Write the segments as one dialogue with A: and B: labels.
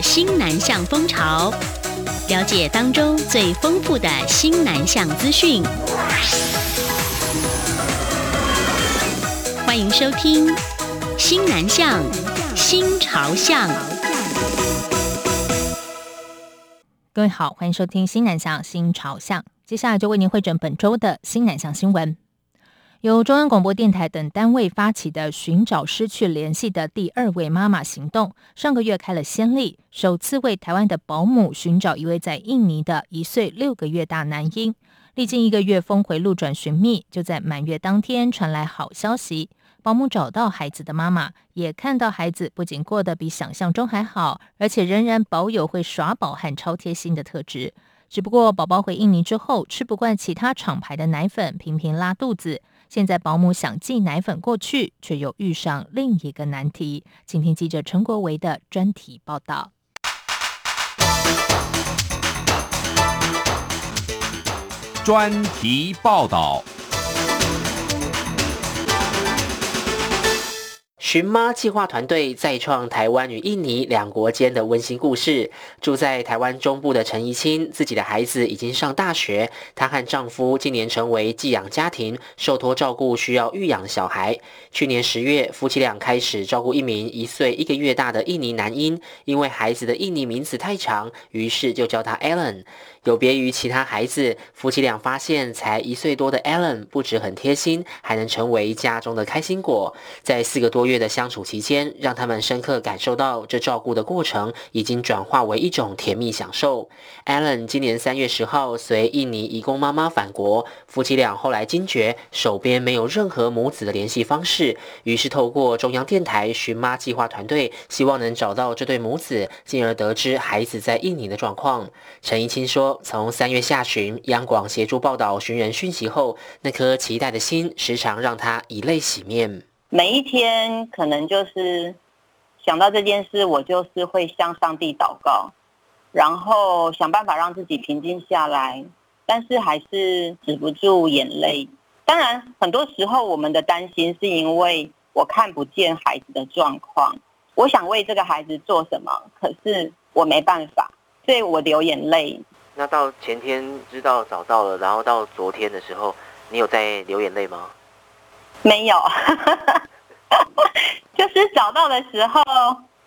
A: 新南向风潮，了解当中最丰富的新南向资讯。欢迎收听《新南向新潮向》。
B: 各位好，欢迎收听《新南向新潮向》。接下来就为您汇整本周的新南向新闻。由中央广播电台等单位发起的寻找失去联系的第二位妈妈行动，上个月开了先例，首次为台湾的保姆寻找一位在印尼的一岁六个月大男婴。历经一个月峰回路转寻觅，就在满月当天传来好消息：保姆找到孩子的妈妈，也看到孩子不仅过得比想象中还好，而且仍然保有会耍宝和超贴心的特质。只不过宝宝回印尼之后，吃不惯其他厂牌的奶粉，频频拉肚子。现在保姆想寄奶粉过去，却又遇上另一个难题。请听记者陈国维的专题报道。
C: 专题报道。
D: 寻妈计划团队再创台湾与印尼两国间的温馨故事。住在台湾中部的陈怡清，自己的孩子已经上大学，她和丈夫今年成为寄养家庭，受托照顾需要育养的小孩。去年十月，夫妻俩开始照顾一名一岁一个月大的印尼男婴，因为孩子的印尼名字太长，于是就叫他 Alan。有别于其他孩子，夫妻俩发现才一岁多的 Alan 不止很贴心，还能成为家中的开心果。在四个多月的相处期间，让他们深刻感受到这照顾的过程已经转化为一种甜蜜享受。Allen 今年三月十号随印尼移工妈妈返国，夫妻俩后来惊觉手边没有任何母子的联系方式，于是透过中央电台寻妈计划团队，希望能找到这对母子，进而得知孩子在印尼的状况。陈怡清说。从三月下旬，央广协助报道寻人讯息后，那颗期待的心时常让他以泪洗面。
E: 每一天可能就是想到这件事，我就是会向上帝祷告，然后想办法让自己平静下来，但是还是止不住眼泪。当然，很多时候我们的担心是因为我看不见孩子的状况，我想为这个孩子做什么，可是我没办法，所以我流眼泪。
D: 那到前天知道找到了，然后到昨天的时候，你有在流眼泪吗？
E: 没有，就是找到的时候，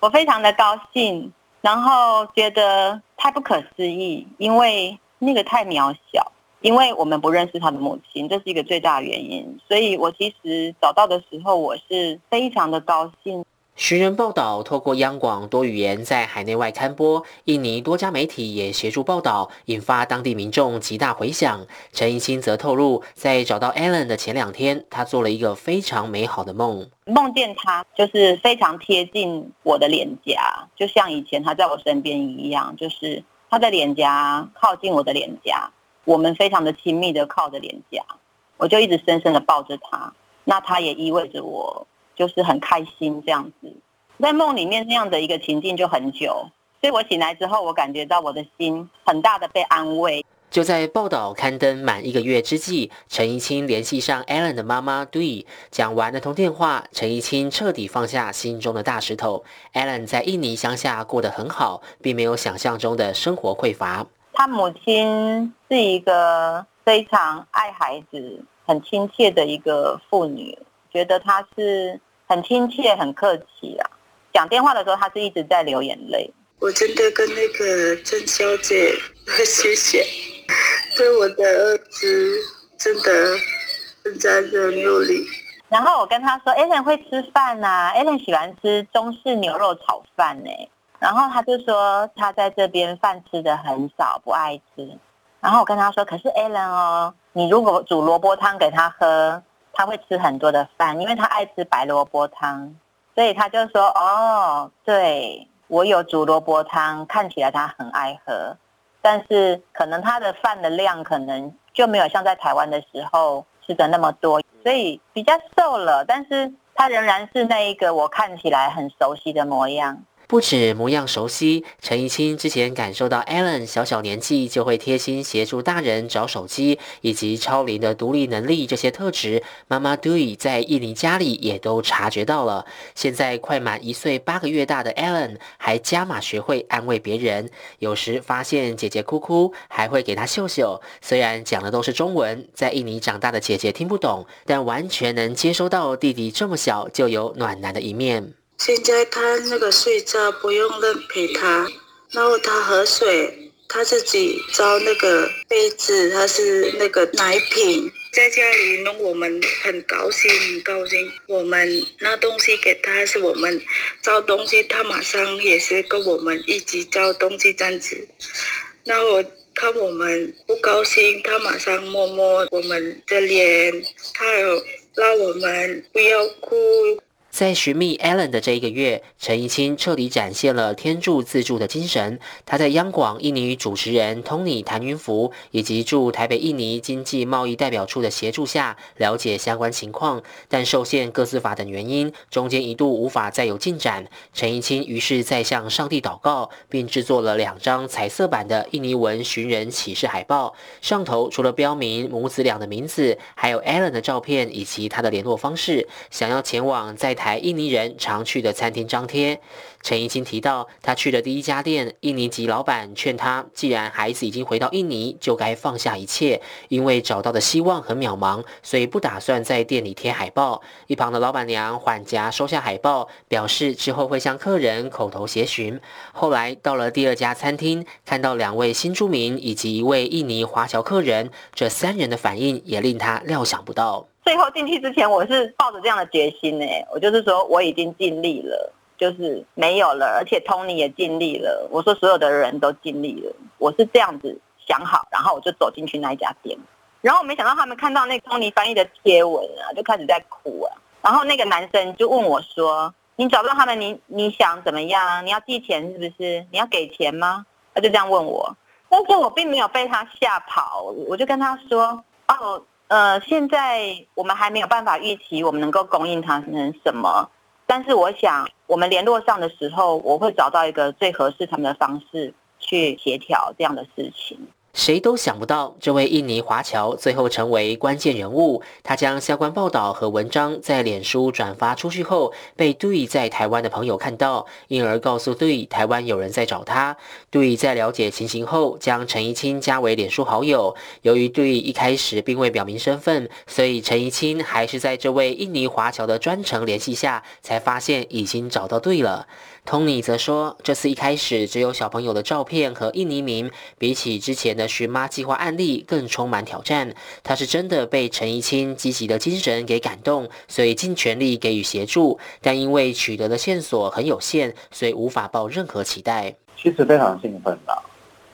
E: 我非常的高兴，然后觉得太不可思议，因为那个太渺小，因为我们不认识他的母亲，这是一个最大的原因。所以我其实找到的时候，我是非常的高兴。
D: 寻人报道透过央广多语言在海内外刊播，印尼多家媒体也协助报道，引发当地民众极大回响。陈怡清则透露，在找到 Alan 的前两天，他做了一个非常美好的梦，
E: 梦见他就是非常贴近我的脸颊，就像以前他在我身边一样，就是他的脸颊靠近我的脸颊，我们非常的亲密的靠着脸颊，我就一直深深的抱着他，那他也意味着我。就是很开心这样子，在梦里面那样的一个情境就很久，所以我醒来之后，我感觉到我的心很大的被安慰。
D: 就在报道刊登满一个月之际，陈怡清联系上 Alan 的妈妈 Dui，讲完那通电话，陈怡清彻底放下心中的大石头。Alan 在印尼乡下过得很好，并没有想象中的生活匮乏。
E: 他母亲是一个非常爱孩子、很亲切的一个妇女。觉得他是很亲切、很客气啊。讲电话的时候，他是一直在流眼泪。
F: 我真的跟那个郑小姐谢谢，对我的儿子真的很在很努力。
E: 然后我跟他说：“Alan 会吃饭呐、啊，Alan 喜欢吃中式牛肉炒饭呢。”然后他就说他在这边饭吃的很少，不爱吃。然后我跟他说：“可是 Alan 哦，你如果煮萝卜汤给他喝。”他会吃很多的饭，因为他爱吃白萝卜汤，所以他就说：“哦，对，我有煮萝卜汤，看起来他很爱喝，但是可能他的饭的量可能就没有像在台湾的时候吃的那么多，所以比较瘦了，但是他仍然是那一个我看起来很熟悉的模样。”
D: 不止模样熟悉，陈怡清之前感受到 Allen 小小年纪就会贴心协助大人找手机，以及超龄的独立能力这些特质，妈妈 Dewey 在印尼家里也都察觉到了。现在快满一岁八个月大的 Allen 还加码学会安慰别人，有时发现姐姐哭哭，还会给她秀秀。虽然讲的都是中文，在印尼长大的姐姐听不懂，但完全能接收到弟弟这么小就有暖男的一面。
F: 现在他那个睡觉不用人陪他，然后他喝水，他自己找那个杯子，他是那个奶瓶，在家里弄我们很高兴，很高兴。我们拿东西给他，是我们找东西，他马上也是跟我们一起找东西这样子。然后看我们不高兴，他马上摸摸我们的脸，他有让我们不要哭。
D: 在寻觅 Allen 的这一个月，陈怡清彻底展现了天助自助的精神。他在央广印尼主持人 Tony 谭云福以及驻台北印尼经济贸易代表处的协助下，了解相关情况。但受限各司法等原因，中间一度无法再有进展。陈怡清于是再向上帝祷告，并制作了两张彩色版的印尼文寻人启事海报，上头除了标明母子俩的名字，还有 Allen 的照片以及他的联络方式。想要前往在台。台印尼人常去的餐厅张贴，陈怡清提到，他去的第一家店，印尼籍老板劝他，既然孩子已经回到印尼，就该放下一切，因为找到的希望很渺茫，所以不打算在店里贴海报。一旁的老板娘缓颊收下海报，表示之后会向客人口头协询。后来到了第二家餐厅，看到两位新住民以及一位印尼华侨客人，这三人的反应也令他料想不到。
E: 最后进去之前，我是抱着这样的决心呢，我就是说我已经尽力了，就是没有了，而且 Tony 也尽力了。我说所有的人都尽力了，我是这样子想好，然后我就走进去那一家店，然后没想到他们看到那 Tony 翻译的贴文啊，就开始在哭啊。然后那个男生就问我说：“你找不到他们，你你想怎么样？你要寄钱是不是？你要给钱吗？”他就这样问我，但是我并没有被他吓跑，我就跟他说：“哦。”呃，现在我们还没有办法预期我们能够供应他们什么，但是我想我们联络上的时候，我会找到一个最合适他们的方式去协调这样的事情。
D: 谁都想不到，这位印尼华侨最后成为关键人物。他将相关报道和文章在脸书转发出去后，被对在台湾的朋友看到，因而告诉对台湾有人在找他。对在了解情形后，将陈怡清加为脸书好友。由于对一开始并未表明身份，所以陈怡清还是在这位印尼华侨的专程联系下，才发现已经找到对了。Tony 则说，这次一开始只有小朋友的照片和印尼名，比起之前的寻妈计划案例更充满挑战。他是真的被陈怡清积极的精神给感动，所以尽全力给予协助。但因为取得的线索很有限，所以无法抱任何期待。
G: 其实非常兴奋的，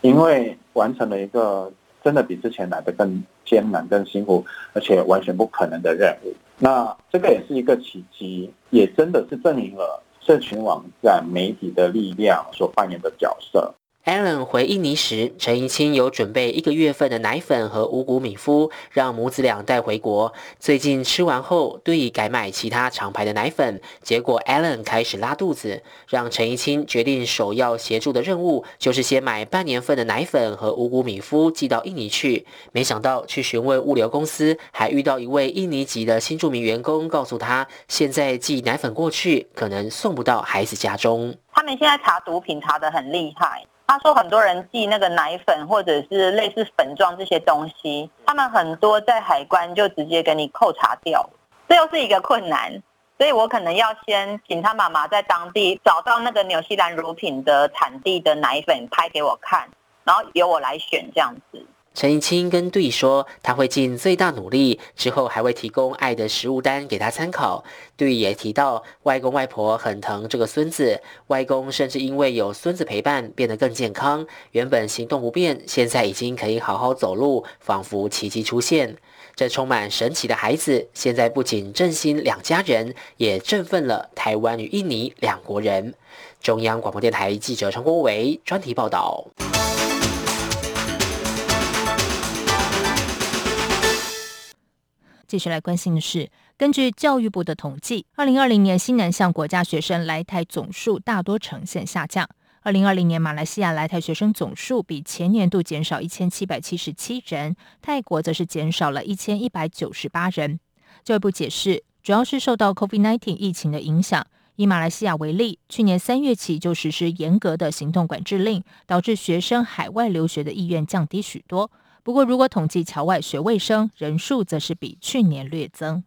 G: 因为完成了一个真的比之前来的更艰难、更辛苦，而且完全不可能的任务。那这个也是一个奇迹，也真的是证明了。社群网站媒体的力量所扮演的角色。
D: Allen 回印尼时，陈怡清有准备一个月份的奶粉和五谷米麸，让母子俩带回国。最近吃完后，对改买其他厂牌的奶粉，结果 Allen 开始拉肚子，让陈怡清决定首要协助的任务就是先买半年份的奶粉和五谷米麸寄到印尼去。没想到去询问物流公司，还遇到一位印尼籍的新住民员工，告诉他现在寄奶粉过去，可能送不到孩子家中。
E: 他们现在查毒品查得很厉害。他说很多人寄那个奶粉或者是类似粉状这些东西，他们很多在海关就直接给你扣查掉，这又是一个困难，所以我可能要先请他妈妈在当地找到那个纽西兰乳品的产地的奶粉拍给我看，然后由我来选这样子。
D: 陈怡清跟队说，他会尽最大努力，之后还会提供爱的食物单给他参考。队也提到，外公外婆很疼这个孙子，外公甚至因为有孙子陪伴，变得更健康。原本行动不便，现在已经可以好好走路，仿佛奇迹出现。这充满神奇的孩子，现在不仅振兴两家人，也振奋了台湾与印尼两国人。中央广播电台记者陈国维专题报道。
B: 继续来关心的是，根据教育部的统计，二零二零年新南向国家学生来台总数大多呈现下降。二零二零年马来西亚来台学生总数比前年度减少一千七百七十七人，泰国则是减少了一千一百九十八人。教育部解释，主要是受到 COVID-19 疫情的影响。以马来西亚为例，去年三月起就实施严格的行动管制令，导致学生海外留学的意愿降低许多。不过，如果统计侨外学位生人数，则是比去年略增。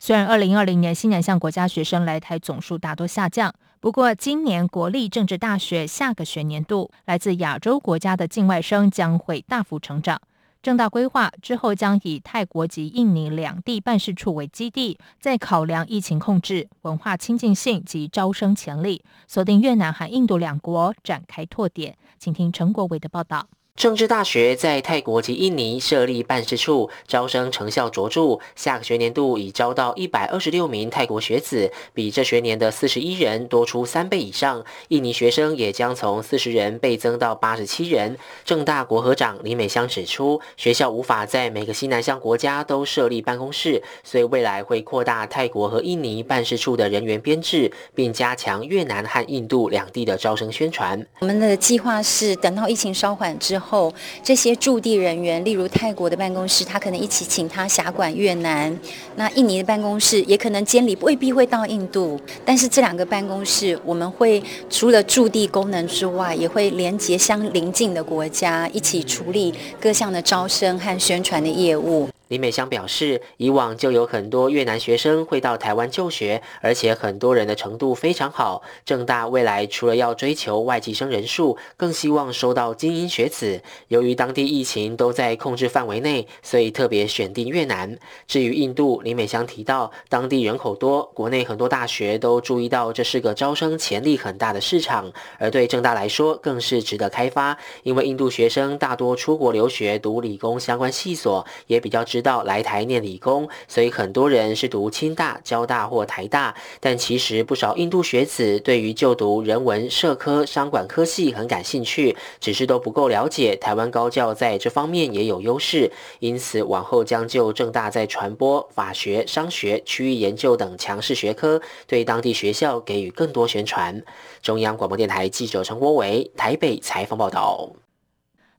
B: 虽然二零二零年新南向国家学生来台总数大多下降，不过今年国立政治大学下个学年度来自亚洲国家的境外生将会大幅成长。正大规划之后将以泰国及印尼两地办事处为基地，再考量疫情控制、文化亲近性及招生潜力，锁定越南和印度两国展开拓点。请听陈国伟的报道。
D: 政治大学在泰国及印尼设立办事处，招生成效卓著。下个学年度已招到一百二十六名泰国学子，比这学年的四十一人多出三倍以上。印尼学生也将从四十人倍增到八十七人。政大国合长李美香指出，学校无法在每个西南向国家都设立办公室，所以未来会扩大泰国和印尼办事处的人员编制，并加强越南和印度两地的招生宣传。
H: 我们的计划是等到疫情稍缓之后。后，这些驻地人员，例如泰国的办公室，他可能一起请他辖管越南；那印尼的办公室也可能监理，未必会到印度。但是这两个办公室，我们会除了驻地功能之外，也会连接相邻近的国家，一起处理各项的招生和宣传的业务。
D: 李美香表示，以往就有很多越南学生会到台湾就学，而且很多人的程度非常好。正大未来除了要追求外籍生人数，更希望收到精英学子。由于当地疫情都在控制范围内，所以特别选定越南。至于印度，李美香提到，当地人口多，国内很多大学都注意到这是个招生潜力很大的市场，而对正大来说更是值得开发，因为印度学生大多出国留学读理工相关系所，也比较值。到来台念理工，所以很多人是读清大、交大或台大。但其实不少印度学子对于就读人文、社科、商管科系很感兴趣，只是都不够了解台湾高教在这方面也有优势。因此往后将就政大在传播、法学、商学、区域研究等强势学科，对当地学校给予更多宣传。中央广播电台记者陈国维台北采访报道。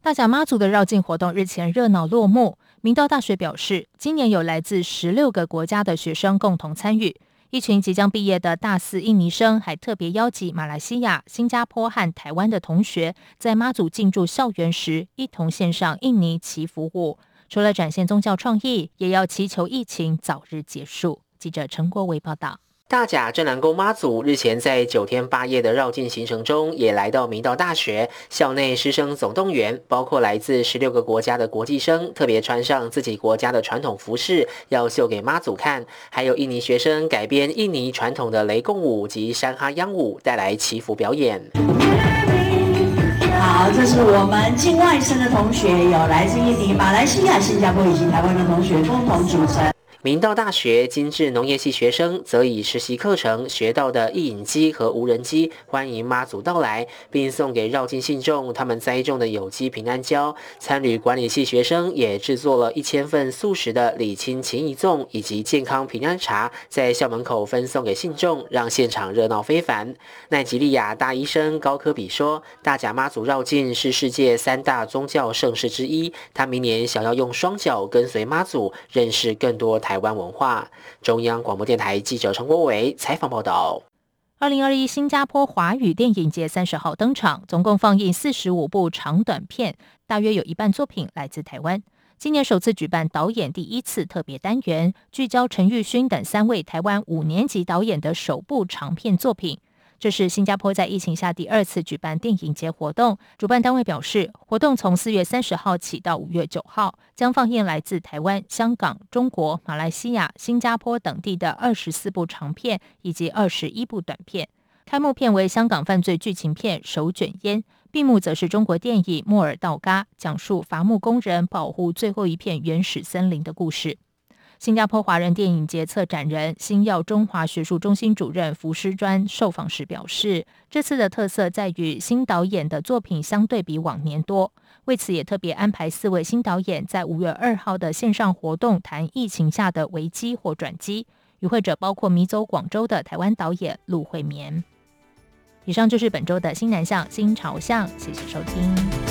B: 大甲妈祖的绕境活动日前热闹落幕。明道大学表示，今年有来自十六个国家的学生共同参与。一群即将毕业的大四印尼生还特别邀集马来西亚、新加坡和台湾的同学，在妈祖进驻校园时，一同献上印尼祈福舞。除了展现宗教创意，也要祈求疫情早日结束。记者陈国维报道。
D: 大甲镇澜宫妈祖日前在九天八夜的绕境行程中，也来到明道大学校内师生总动员，包括来自十六个国家的国际生，特别穿上自己国家的传统服饰，要秀给妈祖看；还有印尼学生改编印尼传统的雷公舞及山哈秧舞，带来祈福表演。
I: 好，这是我们境外生的同学，有来自印尼、马来西亚、新加坡以及台湾的同学共同组成。
D: 明道大学精致农业系学生则以实习课程学到的一影机和无人机欢迎妈祖到来，并送给绕境信众他们栽种的有机平安蕉。参旅管理系学生也制作了一千份素食的礼亲情谊粽以及健康平安茶，在校门口分送给信众，让现场热闹非凡。奈吉利亚大医生高科比说：“大甲妈祖绕境是世界三大宗教盛事之一，他明年想要用双脚跟随妈祖，认识更多台。”台湾文化中央广播电台记者陈国伟采访报道：
B: 二零二一新加坡华语电影节三十号登场，总共放映四十五部长短片，大约有一半作品来自台湾。今年首次举办导演第一次特别单元，聚焦陈玉勋等三位台湾五年级导演的首部长片作品。这是新加坡在疫情下第二次举办电影节活动。主办单位表示，活动从四月三十号起到五月九号，将放映来自台湾、香港、中国、马来西亚、新加坡等地的二十四部长片以及二十一部短片。开幕片为香港犯罪剧情片《手卷烟》，闭幕则是中国电影《莫尔道嘎》，讲述伐木工人保护最后一片原始森林的故事。新加坡华人电影节策展人、新耀中华学术中心主任符师专受访时表示，这次的特色在于新导演的作品相对比往年多，为此也特别安排四位新导演在五月二号的线上活动谈疫情下的危机或转机。与会者包括迷走广州的台湾导演陆慧绵。以上就是本周的新南向新朝向，谢谢收听。